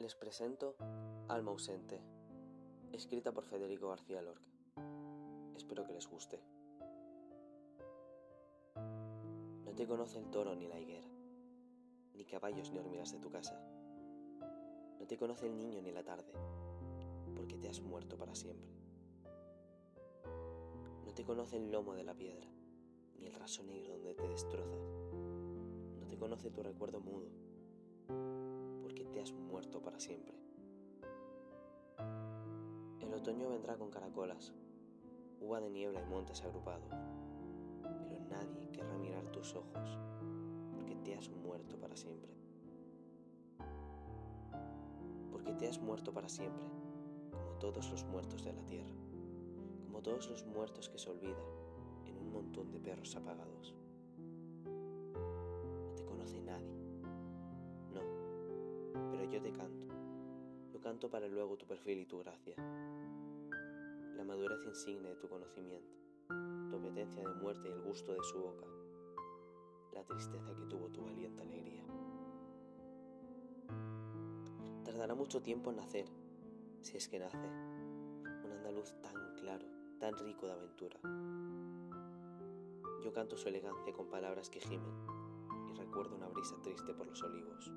Les presento Alma ausente, escrita por Federico García Lorca. Espero que les guste. No te conoce el toro ni la higuera, ni caballos ni hormigas de tu casa. No te conoce el niño ni la tarde, porque te has muerto para siempre. No te conoce el lomo de la piedra, ni el raso negro donde te destrozas. No te conoce tu recuerdo mudo, te has muerto para siempre. El otoño vendrá con caracolas, uva de niebla y montes agrupados, pero nadie querrá mirar tus ojos, porque te has muerto para siempre. Porque te has muerto para siempre, como todos los muertos de la tierra, como todos los muertos que se olvidan en un montón de perros apagados. Yo te canto. Yo canto para luego tu perfil y tu gracia. La madurez insigne de tu conocimiento, tu apetencia de muerte y el gusto de su boca, la tristeza que tuvo tu valiente alegría. Tardará mucho tiempo en nacer, si es que nace, un andaluz tan claro, tan rico de aventura. Yo canto su elegancia con palabras que gimen y recuerdo una brisa triste por los olivos.